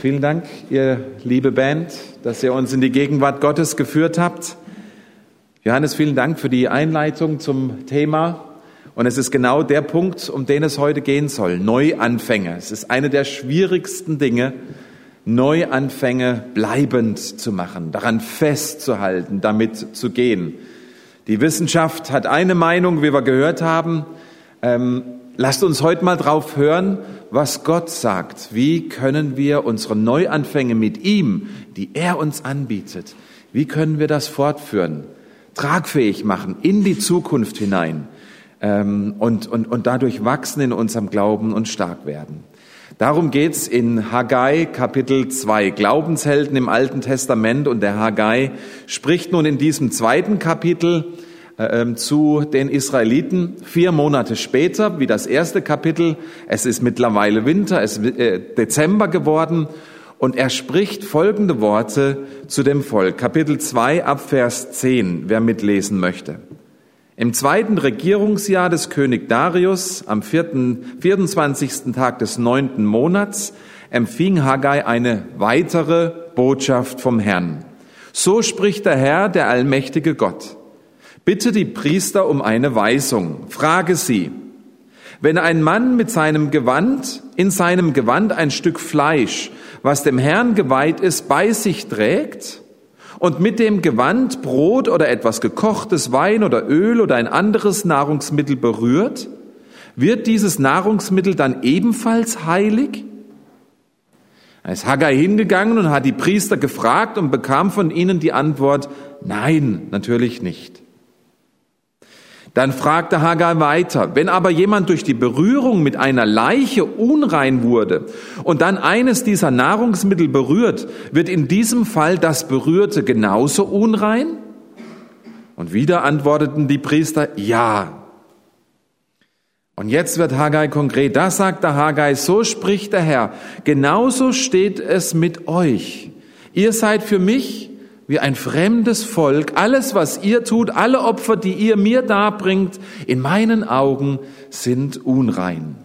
Vielen Dank, ihr liebe Band, dass ihr uns in die Gegenwart Gottes geführt habt. Johannes, vielen Dank für die Einleitung zum Thema. Und es ist genau der Punkt, um den es heute gehen soll. Neuanfänge. Es ist eine der schwierigsten Dinge, Neuanfänge bleibend zu machen, daran festzuhalten, damit zu gehen. Die Wissenschaft hat eine Meinung, wie wir gehört haben. Ähm, lasst uns heute mal drauf hören, was Gott sagt. Wie können wir unsere Neuanfänge mit ihm, die er uns anbietet, wie können wir das fortführen, tragfähig machen, in die Zukunft hinein ähm, und, und, und dadurch wachsen in unserem Glauben und stark werden. Darum geht's in Haggai Kapitel 2, Glaubenshelden im Alten Testament. Und der Haggai spricht nun in diesem zweiten Kapitel äh, ähm, zu den Israeliten vier Monate später, wie das erste Kapitel. Es ist mittlerweile Winter, es ist äh, Dezember geworden und er spricht folgende Worte zu dem Volk. Kapitel 2 ab Vers 10, wer mitlesen möchte. Im zweiten Regierungsjahr des König Darius, am vierten, 24. Tag des neunten Monats, empfing Haggai eine weitere Botschaft vom Herrn. So spricht der Herr, der allmächtige Gott. Bitte die Priester um eine Weisung. Frage sie, wenn ein Mann mit seinem Gewand, in seinem Gewand ein Stück Fleisch, was dem Herrn geweiht ist, bei sich trägt und mit dem Gewand Brot oder etwas gekochtes Wein oder Öl oder ein anderes Nahrungsmittel berührt, wird dieses Nahrungsmittel dann ebenfalls heilig? Da ist Haggai hingegangen und hat die Priester gefragt und bekam von ihnen die Antwort, nein, natürlich nicht. Dann fragte Hagar weiter, wenn aber jemand durch die Berührung mit einer Leiche unrein wurde und dann eines dieser Nahrungsmittel berührt, wird in diesem Fall das Berührte genauso unrein? Und wieder antworteten die Priester, ja. Und jetzt wird Haggai konkret. Da sagte Haggai, so spricht der Herr, genauso steht es mit euch. Ihr seid für mich wie ein fremdes Volk. Alles, was ihr tut, alle Opfer, die ihr mir darbringt, in meinen Augen sind unrein.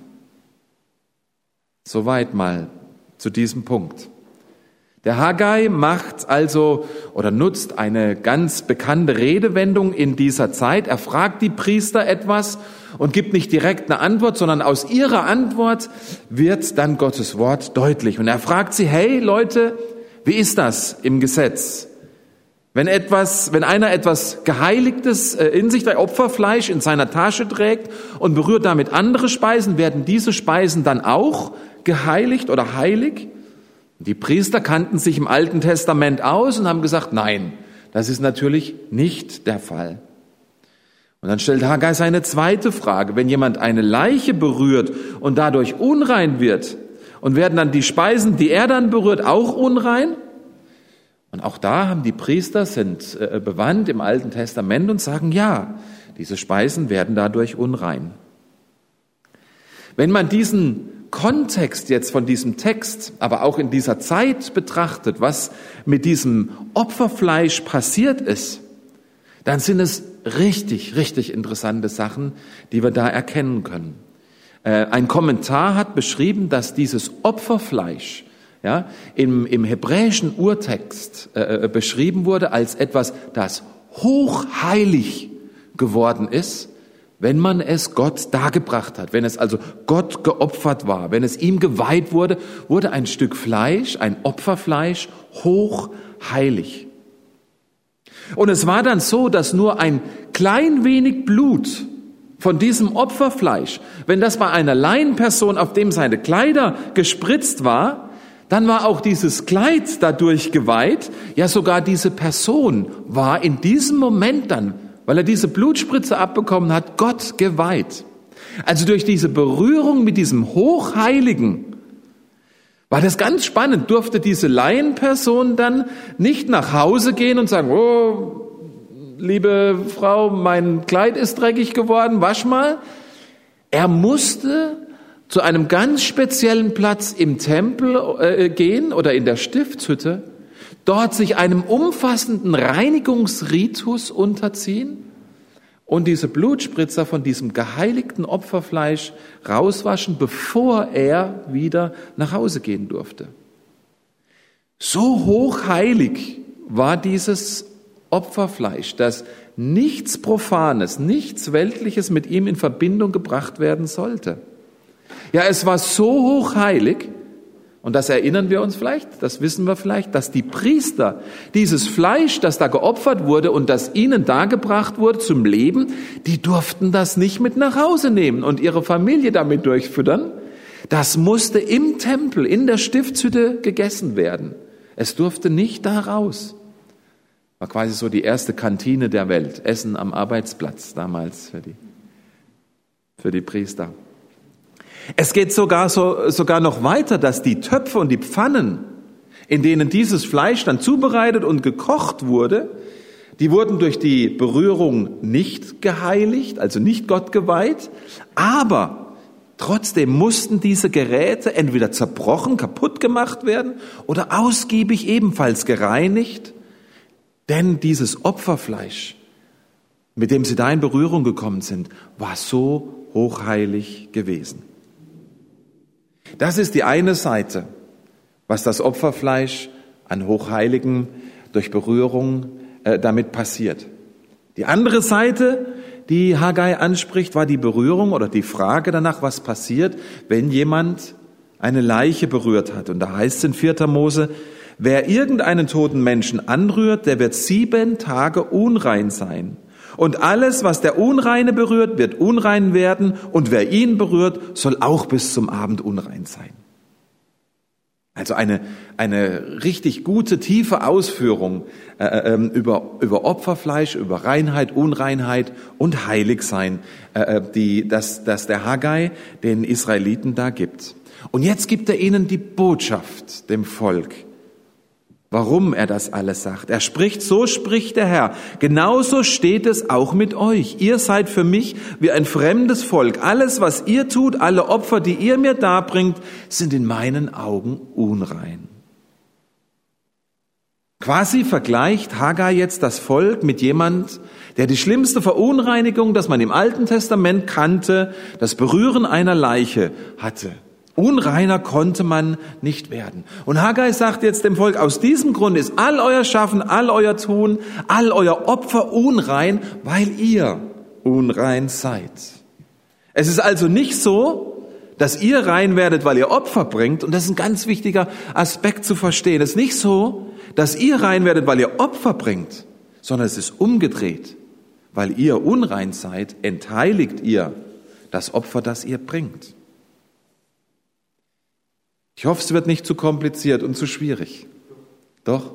Soweit mal zu diesem Punkt. Der Haggai macht also oder nutzt eine ganz bekannte Redewendung in dieser Zeit. Er fragt die Priester etwas und gibt nicht direkt eine Antwort, sondern aus ihrer Antwort wird dann Gottes Wort deutlich. Und er fragt sie, hey Leute, wie ist das im Gesetz? Wenn etwas, wenn einer etwas Geheiligtes äh, in sich, der Opferfleisch in seiner Tasche trägt und berührt damit andere Speisen, werden diese Speisen dann auch geheiligt oder heilig? Die Priester kannten sich im Alten Testament aus und haben gesagt, nein, das ist natürlich nicht der Fall. Und dann stellt Haggai seine zweite Frage. Wenn jemand eine Leiche berührt und dadurch unrein wird, und werden dann die Speisen, die er dann berührt, auch unrein? Und auch da haben die Priester, sind äh, bewandt im Alten Testament und sagen, ja, diese Speisen werden dadurch unrein. Wenn man diesen Kontext jetzt von diesem Text, aber auch in dieser Zeit betrachtet, was mit diesem Opferfleisch passiert ist, dann sind es richtig, richtig interessante Sachen, die wir da erkennen können. Äh, ein Kommentar hat beschrieben, dass dieses Opferfleisch ja, im, im hebräischen Urtext äh, äh, beschrieben wurde als etwas, das hochheilig geworden ist, wenn man es Gott dargebracht hat, wenn es also Gott geopfert war, wenn es ihm geweiht wurde, wurde ein Stück Fleisch, ein Opferfleisch, hochheilig. Und es war dann so, dass nur ein klein wenig Blut von diesem Opferfleisch, wenn das bei einer Laienperson, auf dem seine Kleider gespritzt war, dann war auch dieses Kleid dadurch geweiht. Ja, sogar diese Person war in diesem Moment dann, weil er diese Blutspritze abbekommen hat, Gott geweiht. Also durch diese Berührung mit diesem Hochheiligen war das ganz spannend. Durfte diese Laienperson dann nicht nach Hause gehen und sagen, oh, liebe Frau, mein Kleid ist dreckig geworden, wasch mal. Er musste zu einem ganz speziellen Platz im Tempel äh, gehen oder in der Stiftshütte, dort sich einem umfassenden Reinigungsritus unterziehen und diese Blutspritzer von diesem geheiligten Opferfleisch rauswaschen, bevor er wieder nach Hause gehen durfte. So hochheilig war dieses Opferfleisch, dass nichts Profanes, nichts Weltliches mit ihm in Verbindung gebracht werden sollte. Ja, es war so hochheilig, und das erinnern wir uns vielleicht, das wissen wir vielleicht, dass die Priester dieses Fleisch, das da geopfert wurde und das ihnen dargebracht wurde zum Leben, die durften das nicht mit nach Hause nehmen und ihre Familie damit durchfüttern. Das musste im Tempel, in der Stiftshütte gegessen werden. Es durfte nicht da raus. War quasi so die erste Kantine der Welt. Essen am Arbeitsplatz damals für die, für die Priester. Es geht sogar, so, sogar noch weiter, dass die Töpfe und die Pfannen, in denen dieses Fleisch dann zubereitet und gekocht wurde, die wurden durch die Berührung nicht geheiligt, also nicht Gott geweiht, aber trotzdem mussten diese Geräte entweder zerbrochen, kaputt gemacht werden oder ausgiebig ebenfalls gereinigt, denn dieses Opferfleisch, mit dem sie da in Berührung gekommen sind, war so hochheilig gewesen. Das ist die eine Seite, was das Opferfleisch an Hochheiligen durch Berührung äh, damit passiert. Die andere Seite, die Haggai anspricht, war die Berührung oder die Frage danach, was passiert, wenn jemand eine Leiche berührt hat. Und da heißt es in 4. Mose, wer irgendeinen toten Menschen anrührt, der wird sieben Tage unrein sein. Und alles, was der Unreine berührt, wird unrein werden, und wer ihn berührt, soll auch bis zum Abend unrein sein. Also eine, eine richtig gute, tiefe Ausführung äh, äh, ähm, über, über Opferfleisch, über Reinheit, Unreinheit und Heiligsein, äh, äh, die, dass, dass der Haggai den Israeliten da gibt. Und jetzt gibt er ihnen die Botschaft, dem Volk warum er das alles sagt. Er spricht, so spricht der Herr. Genauso steht es auch mit euch. Ihr seid für mich wie ein fremdes Volk. Alles, was ihr tut, alle Opfer, die ihr mir darbringt, sind in meinen Augen unrein. Quasi vergleicht Hagar jetzt das Volk mit jemand, der die schlimmste Verunreinigung, das man im Alten Testament kannte, das Berühren einer Leiche hatte. Unreiner konnte man nicht werden. Und Haggai sagt jetzt dem Volk, aus diesem Grund ist all euer Schaffen, all euer Tun, all euer Opfer unrein, weil ihr unrein seid. Es ist also nicht so, dass ihr rein werdet, weil ihr Opfer bringt. Und das ist ein ganz wichtiger Aspekt zu verstehen. Es ist nicht so, dass ihr rein werdet, weil ihr Opfer bringt, sondern es ist umgedreht. Weil ihr unrein seid, entheiligt ihr das Opfer, das ihr bringt. Ich hoffe, es wird nicht zu kompliziert und zu schwierig. Doch?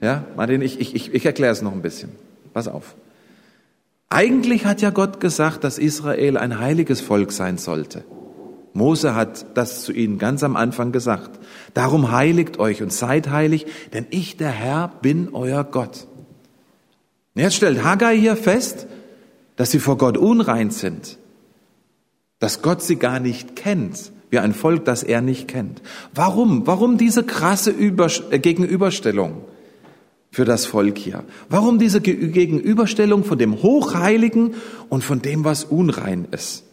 Ja, Martin, ich, ich, ich erkläre es noch ein bisschen. Pass auf. Eigentlich hat ja Gott gesagt, dass Israel ein heiliges Volk sein sollte. Mose hat das zu ihnen ganz am Anfang gesagt. Darum heiligt euch und seid heilig, denn ich, der Herr, bin euer Gott. Jetzt stellt Haggai hier fest, dass sie vor Gott unrein sind, dass Gott sie gar nicht kennt, wie ein Volk, das er nicht kennt. Warum? Warum diese krasse äh, Gegenüberstellung für das Volk hier? Warum diese Gegenüberstellung von dem Hochheiligen und von dem, was unrein ist?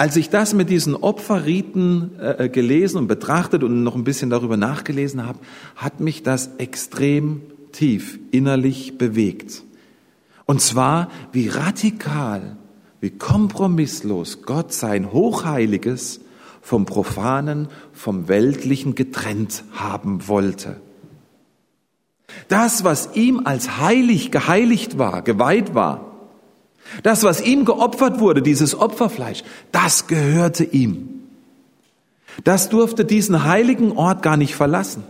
Als ich das mit diesen Opferriten äh, äh, gelesen und betrachtet und noch ein bisschen darüber nachgelesen habe, hat mich das extrem tief innerlich bewegt. Und zwar, wie radikal wie kompromisslos Gott sein Hochheiliges vom Profanen, vom Weltlichen getrennt haben wollte. Das, was ihm als heilig geheiligt war, geweiht war, das, was ihm geopfert wurde, dieses Opferfleisch, das gehörte ihm. Das durfte diesen heiligen Ort gar nicht verlassen.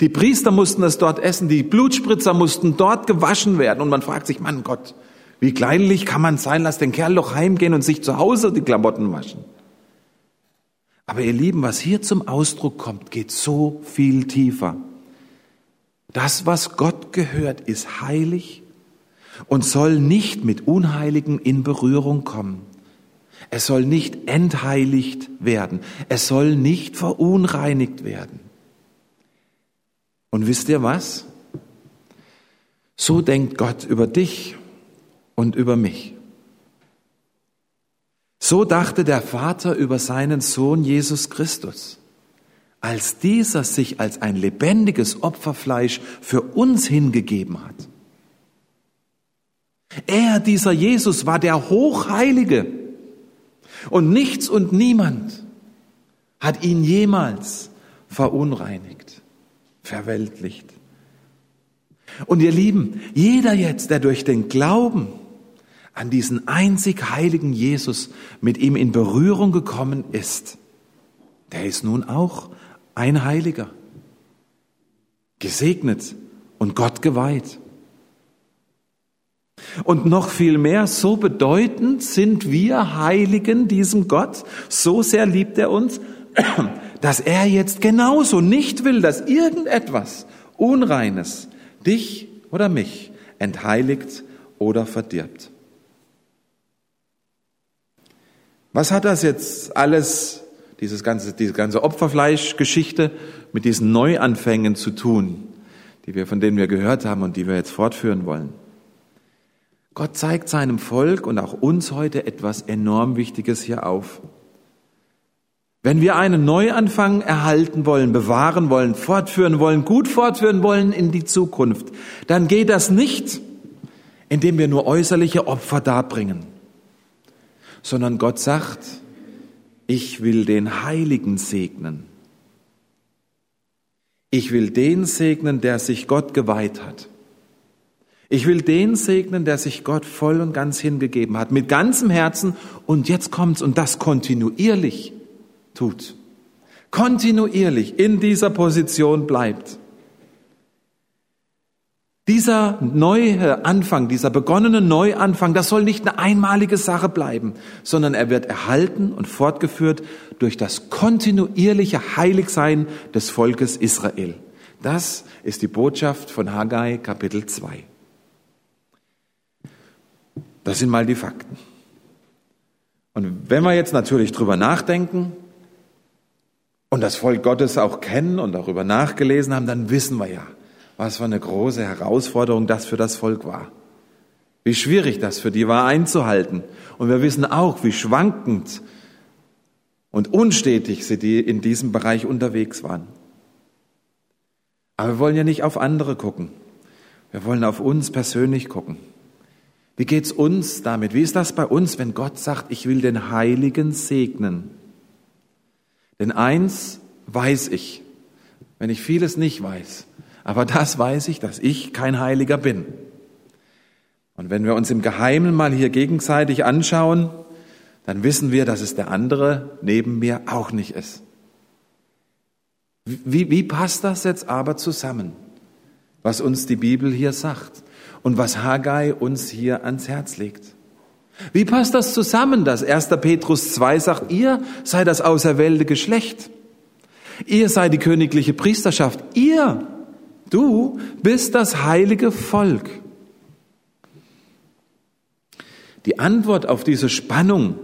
Die Priester mussten es dort essen, die Blutspritzer mussten dort gewaschen werden. Und man fragt sich, Mann Gott, wie kleinlich kann man sein, lass den Kerl doch heimgehen und sich zu Hause die Klamotten waschen. Aber ihr Lieben, was hier zum Ausdruck kommt, geht so viel tiefer. Das, was Gott gehört, ist heilig und soll nicht mit Unheiligen in Berührung kommen. Es soll nicht entheiligt werden. Es soll nicht verunreinigt werden. Und wisst ihr was? So denkt Gott über dich und über mich. So dachte der Vater über seinen Sohn Jesus Christus. als dieser sich als ein lebendiges Opferfleisch für uns hingegeben hat. Er, dieser Jesus, war der Hochheilige. Und nichts und niemand hat ihn jemals verunreinigt, verweltlicht. Und ihr Lieben, jeder jetzt, der durch den Glauben an diesen einzig heiligen Jesus mit ihm in Berührung gekommen ist, der ist nun auch ein Heiliger, gesegnet und Gott geweiht. Und noch viel mehr, so bedeutend sind wir Heiligen diesem Gott, so sehr liebt er uns, dass er jetzt genauso nicht will, dass irgendetwas Unreines dich oder mich entheiligt oder verdirbt. Was hat das jetzt alles, dieses ganze, diese ganze Opferfleischgeschichte mit diesen Neuanfängen zu tun, die wir, von denen wir gehört haben und die wir jetzt fortführen wollen? Gott zeigt seinem Volk und auch uns heute etwas enorm Wichtiges hier auf. Wenn wir einen Neuanfang erhalten wollen, bewahren wollen, fortführen wollen, gut fortführen wollen in die Zukunft, dann geht das nicht, indem wir nur äußerliche Opfer darbringen sondern Gott sagt, ich will den Heiligen segnen. Ich will den segnen, der sich Gott geweiht hat. Ich will den segnen, der sich Gott voll und ganz hingegeben hat, mit ganzem Herzen und jetzt kommt's und das kontinuierlich tut. Kontinuierlich in dieser Position bleibt. Dieser neue Anfang, dieser begonnene Neuanfang, das soll nicht eine einmalige Sache bleiben, sondern er wird erhalten und fortgeführt durch das kontinuierliche Heiligsein des Volkes Israel. Das ist die Botschaft von Haggai Kapitel 2. Das sind mal die Fakten. Und wenn wir jetzt natürlich drüber nachdenken und das Volk Gottes auch kennen und darüber nachgelesen haben, dann wissen wir ja, was für eine große Herausforderung das für das Volk war. Wie schwierig das für die war einzuhalten. Und wir wissen auch, wie schwankend und unstetig sie die in diesem Bereich unterwegs waren. Aber wir wollen ja nicht auf andere gucken. Wir wollen auf uns persönlich gucken. Wie geht's uns damit? Wie ist das bei uns, wenn Gott sagt, ich will den Heiligen segnen? Denn eins weiß ich, wenn ich vieles nicht weiß, aber das weiß ich, dass ich kein Heiliger bin. Und wenn wir uns im Geheimen mal hier gegenseitig anschauen, dann wissen wir, dass es der andere neben mir auch nicht ist. Wie, wie passt das jetzt aber zusammen, was uns die Bibel hier sagt und was Haggai uns hier ans Herz legt? Wie passt das zusammen, dass 1. Petrus 2 sagt, ihr seid das auserwählte Geschlecht, ihr seid die königliche Priesterschaft, ihr Du bist das heilige Volk. Die Antwort auf diese Spannung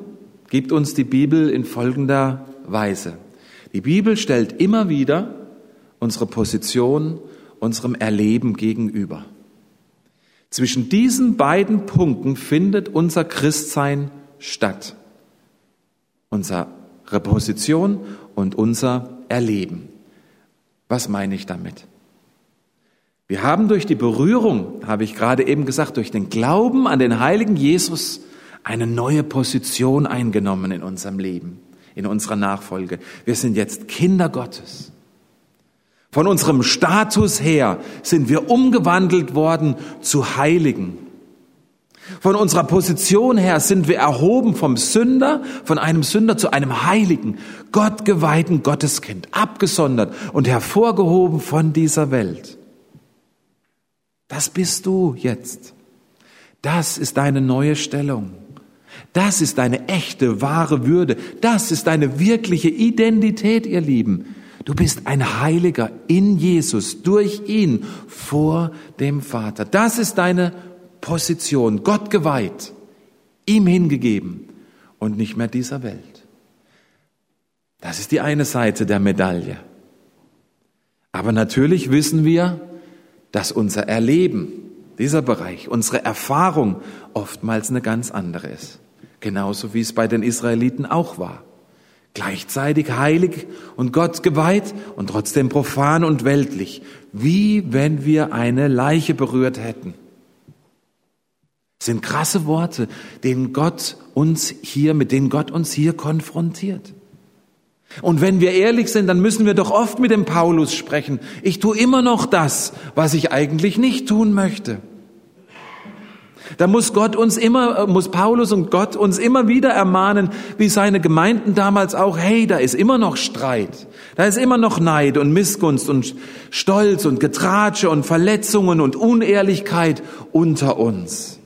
gibt uns die Bibel in folgender Weise. Die Bibel stellt immer wieder unsere Position unserem Erleben gegenüber. Zwischen diesen beiden Punkten findet unser Christsein statt. Unsere Position und unser Erleben. Was meine ich damit? Wir haben durch die Berührung, habe ich gerade eben gesagt, durch den Glauben an den heiligen Jesus eine neue Position eingenommen in unserem Leben, in unserer Nachfolge. Wir sind jetzt Kinder Gottes. Von unserem Status her sind wir umgewandelt worden zu Heiligen. Von unserer Position her sind wir erhoben vom Sünder, von einem Sünder zu einem Heiligen, Gottgeweihten Gotteskind, abgesondert und hervorgehoben von dieser Welt. Das bist du jetzt. Das ist deine neue Stellung. Das ist deine echte, wahre Würde. Das ist deine wirkliche Identität, ihr Lieben. Du bist ein Heiliger in Jesus, durch ihn, vor dem Vater. Das ist deine Position, Gott geweiht, ihm hingegeben und nicht mehr dieser Welt. Das ist die eine Seite der Medaille. Aber natürlich wissen wir, dass unser Erleben, dieser Bereich, unsere Erfahrung oftmals eine ganz andere ist. Genauso wie es bei den Israeliten auch war. Gleichzeitig heilig und Gott geweiht und trotzdem profan und weltlich. Wie wenn wir eine Leiche berührt hätten. Das sind krasse Worte, denen Gott uns hier, mit denen Gott uns hier konfrontiert. Und wenn wir ehrlich sind, dann müssen wir doch oft mit dem Paulus sprechen. Ich tue immer noch das, was ich eigentlich nicht tun möchte. Da muss Gott uns immer, muss Paulus und Gott uns immer wieder ermahnen, wie seine Gemeinden damals auch, hey, da ist immer noch Streit. Da ist immer noch Neid und Missgunst und Stolz und Getratsche und Verletzungen und Unehrlichkeit unter uns.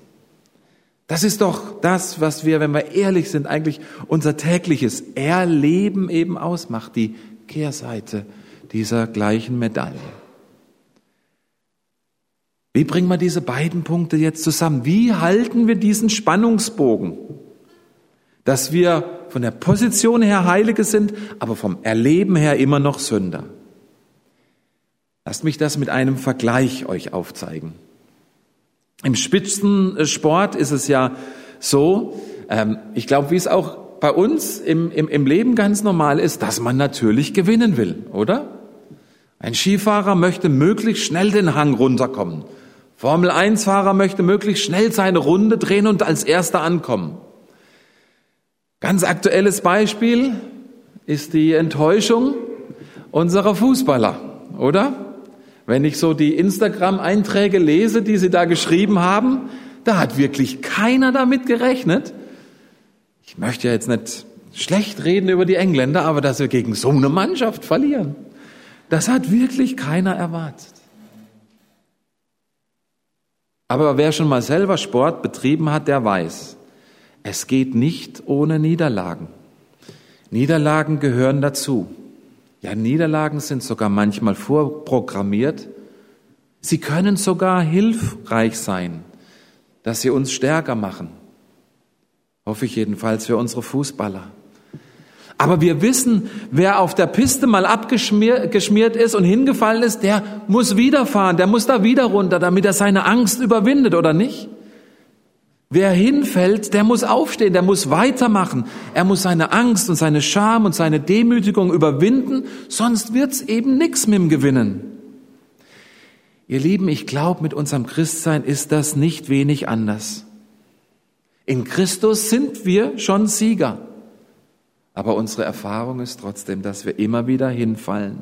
Das ist doch das, was wir, wenn wir ehrlich sind, eigentlich unser tägliches Erleben eben ausmacht, die Kehrseite dieser gleichen Medaille. Wie bringen wir diese beiden Punkte jetzt zusammen? Wie halten wir diesen Spannungsbogen? Dass wir von der Position her Heilige sind, aber vom Erleben her immer noch Sünder. Lasst mich das mit einem Vergleich euch aufzeigen. Im Spitzensport ist es ja so, ähm, ich glaube, wie es auch bei uns im, im, im Leben ganz normal ist, dass man natürlich gewinnen will, oder? Ein Skifahrer möchte möglichst schnell den Hang runterkommen. Formel 1 Fahrer möchte möglichst schnell seine Runde drehen und als erster ankommen. Ganz aktuelles Beispiel ist die Enttäuschung unserer Fußballer, oder? Wenn ich so die Instagram-Einträge lese, die sie da geschrieben haben, da hat wirklich keiner damit gerechnet. Ich möchte ja jetzt nicht schlecht reden über die Engländer, aber dass wir gegen so eine Mannschaft verlieren, das hat wirklich keiner erwartet. Aber wer schon mal selber Sport betrieben hat, der weiß, es geht nicht ohne Niederlagen. Niederlagen gehören dazu. Ja, Niederlagen sind sogar manchmal vorprogrammiert. Sie können sogar hilfreich sein, dass sie uns stärker machen. Hoffe ich jedenfalls für unsere Fußballer. Aber wir wissen, wer auf der Piste mal abgeschmiert ist und hingefallen ist, der muss wiederfahren, der muss da wieder runter, damit er seine Angst überwindet, oder nicht? Wer hinfällt, der muss aufstehen, der muss weitermachen. Er muss seine Angst und seine Scham und seine Demütigung überwinden, sonst wird's eben nix mit dem Gewinnen. Ihr Lieben, ich glaube, mit unserem Christsein ist das nicht wenig anders. In Christus sind wir schon Sieger. Aber unsere Erfahrung ist trotzdem, dass wir immer wieder hinfallen.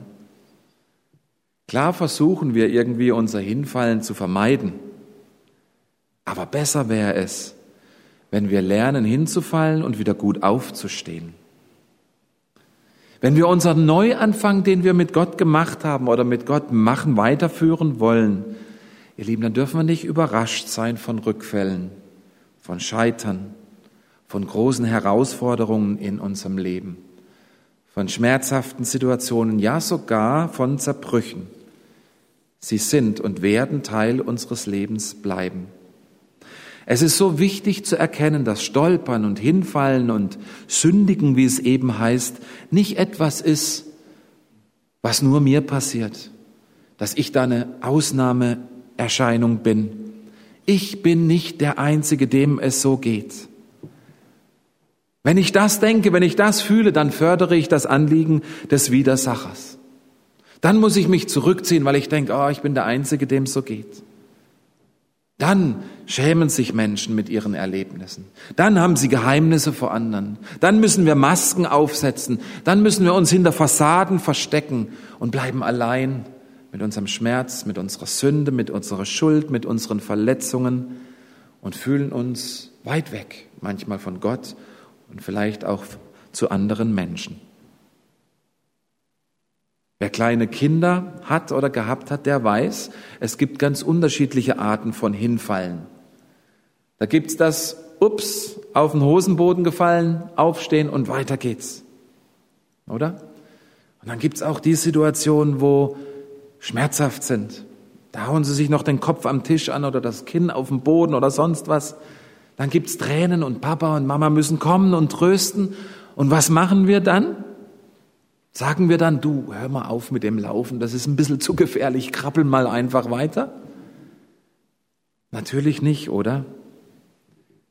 Klar versuchen wir irgendwie unser Hinfallen zu vermeiden. Aber besser wäre es, wenn wir lernen hinzufallen und wieder gut aufzustehen. Wenn wir unseren Neuanfang, den wir mit Gott gemacht haben oder mit Gott machen, weiterführen wollen, ihr Lieben, dann dürfen wir nicht überrascht sein von Rückfällen, von Scheitern, von großen Herausforderungen in unserem Leben, von schmerzhaften Situationen, ja sogar von Zerbrüchen. Sie sind und werden Teil unseres Lebens bleiben. Es ist so wichtig zu erkennen, dass Stolpern und Hinfallen und Sündigen, wie es eben heißt, nicht etwas ist, was nur mir passiert, dass ich da eine Ausnahmeerscheinung bin. Ich bin nicht der Einzige, dem es so geht. Wenn ich das denke, wenn ich das fühle, dann fördere ich das Anliegen des Widersachers. Dann muss ich mich zurückziehen, weil ich denke, oh, ich bin der Einzige, dem es so geht. Dann schämen sich Menschen mit ihren Erlebnissen. Dann haben sie Geheimnisse vor anderen. Dann müssen wir Masken aufsetzen. Dann müssen wir uns hinter Fassaden verstecken und bleiben allein mit unserem Schmerz, mit unserer Sünde, mit unserer Schuld, mit unseren Verletzungen und fühlen uns weit weg, manchmal von Gott und vielleicht auch zu anderen Menschen. Wer kleine Kinder hat oder gehabt hat, der weiß, es gibt ganz unterschiedliche Arten von Hinfallen. Da gibt's das, ups, auf den Hosenboden gefallen, aufstehen und weiter geht's. Oder? Und dann gibt's auch die Situationen, wo schmerzhaft sind. Da hauen sie sich noch den Kopf am Tisch an oder das Kinn auf den Boden oder sonst was. Dann gibt's Tränen und Papa und Mama müssen kommen und trösten. Und was machen wir dann? Sagen wir dann, du, hör mal auf mit dem Laufen, das ist ein bisschen zu gefährlich, krabbel mal einfach weiter? Natürlich nicht, oder?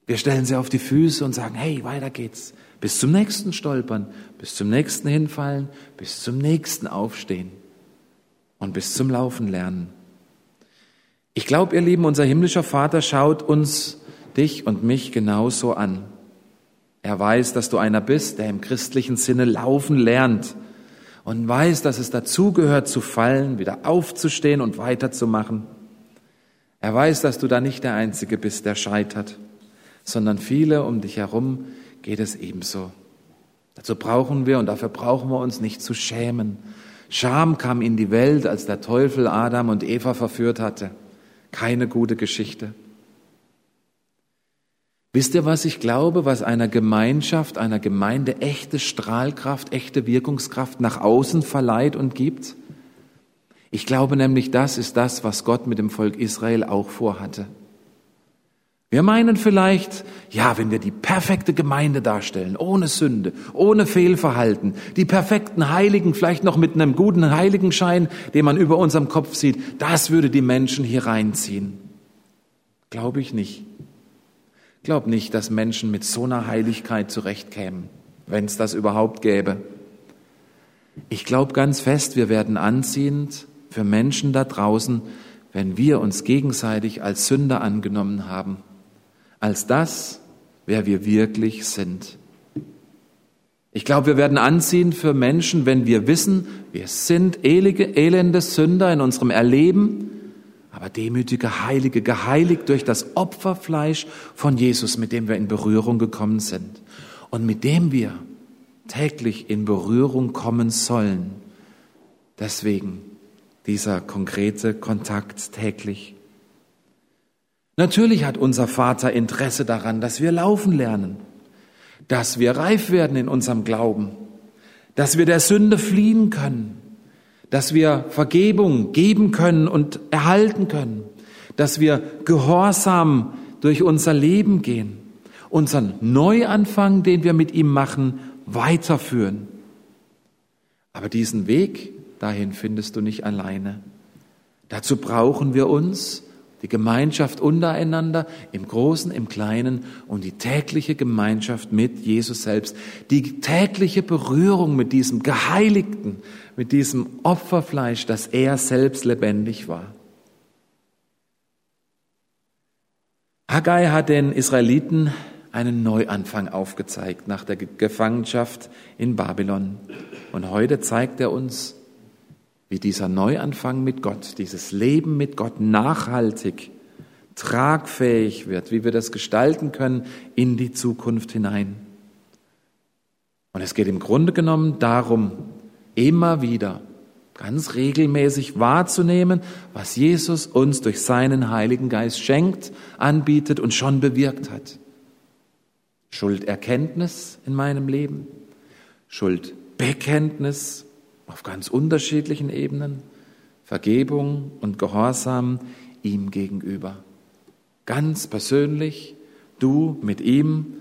Wir stellen sie auf die Füße und sagen, hey, weiter geht's. Bis zum nächsten Stolpern, bis zum nächsten Hinfallen, bis zum nächsten Aufstehen und bis zum Laufen lernen. Ich glaube, ihr Lieben, unser himmlischer Vater schaut uns, dich und mich genauso an. Er weiß, dass du einer bist, der im christlichen Sinne laufen lernt und weiß, dass es dazugehört zu fallen, wieder aufzustehen und weiterzumachen. Er weiß, dass du da nicht der Einzige bist, der scheitert, sondern viele um dich herum geht es ebenso. Dazu brauchen wir und dafür brauchen wir uns nicht zu schämen. Scham kam in die Welt, als der Teufel Adam und Eva verführt hatte. Keine gute Geschichte. Wisst ihr, was ich glaube, was einer Gemeinschaft, einer Gemeinde echte Strahlkraft, echte Wirkungskraft nach außen verleiht und gibt? Ich glaube nämlich, das ist das, was Gott mit dem Volk Israel auch vorhatte. Wir meinen vielleicht, ja, wenn wir die perfekte Gemeinde darstellen, ohne Sünde, ohne Fehlverhalten, die perfekten Heiligen, vielleicht noch mit einem guten Heiligenschein, den man über unserem Kopf sieht, das würde die Menschen hier reinziehen. Glaube ich nicht glaube nicht, dass Menschen mit so einer Heiligkeit zurechtkämen, wenn es das überhaupt gäbe. Ich glaube ganz fest, wir werden anziehend für Menschen da draußen, wenn wir uns gegenseitig als Sünder angenommen haben, als das, wer wir wirklich sind. Ich glaube, wir werden anziehend für Menschen, wenn wir wissen, wir sind elende Sünder in unserem Erleben aber demütige Heilige, geheiligt durch das Opferfleisch von Jesus, mit dem wir in Berührung gekommen sind und mit dem wir täglich in Berührung kommen sollen. Deswegen dieser konkrete Kontakt täglich. Natürlich hat unser Vater Interesse daran, dass wir laufen lernen, dass wir reif werden in unserem Glauben, dass wir der Sünde fliehen können, dass wir Vergebung geben können und erhalten können, dass wir gehorsam durch unser Leben gehen, unseren Neuanfang, den wir mit ihm machen, weiterführen. Aber diesen Weg dahin findest du nicht alleine. Dazu brauchen wir uns, die Gemeinschaft untereinander, im Großen, im Kleinen und die tägliche Gemeinschaft mit Jesus selbst, die tägliche Berührung mit diesem Geheiligten, mit diesem Opferfleisch, das er selbst lebendig war. Haggai hat den Israeliten einen Neuanfang aufgezeigt nach der Gefangenschaft in Babylon. Und heute zeigt er uns, wie dieser Neuanfang mit Gott, dieses Leben mit Gott nachhaltig, tragfähig wird, wie wir das gestalten können in die Zukunft hinein. Und es geht im Grunde genommen darum, immer wieder ganz regelmäßig wahrzunehmen, was Jesus uns durch seinen Heiligen Geist schenkt, anbietet und schon bewirkt hat. Schulderkenntnis in meinem Leben, Schuldbekenntnis auf ganz unterschiedlichen Ebenen, Vergebung und Gehorsam ihm gegenüber. Ganz persönlich, du mit ihm,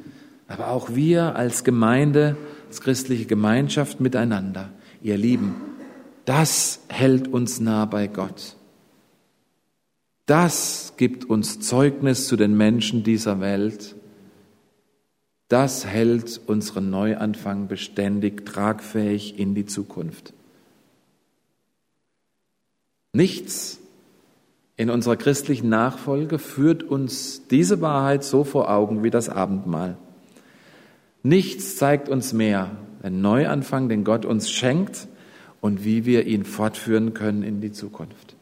aber auch wir als Gemeinde, als christliche Gemeinschaft miteinander. Ihr Lieben, das hält uns nah bei Gott. Das gibt uns Zeugnis zu den Menschen dieser Welt. Das hält unseren Neuanfang beständig tragfähig in die Zukunft. Nichts in unserer christlichen Nachfolge führt uns diese Wahrheit so vor Augen wie das Abendmahl. Nichts zeigt uns mehr den Neuanfang, den Gott uns schenkt und wie wir ihn fortführen können in die Zukunft.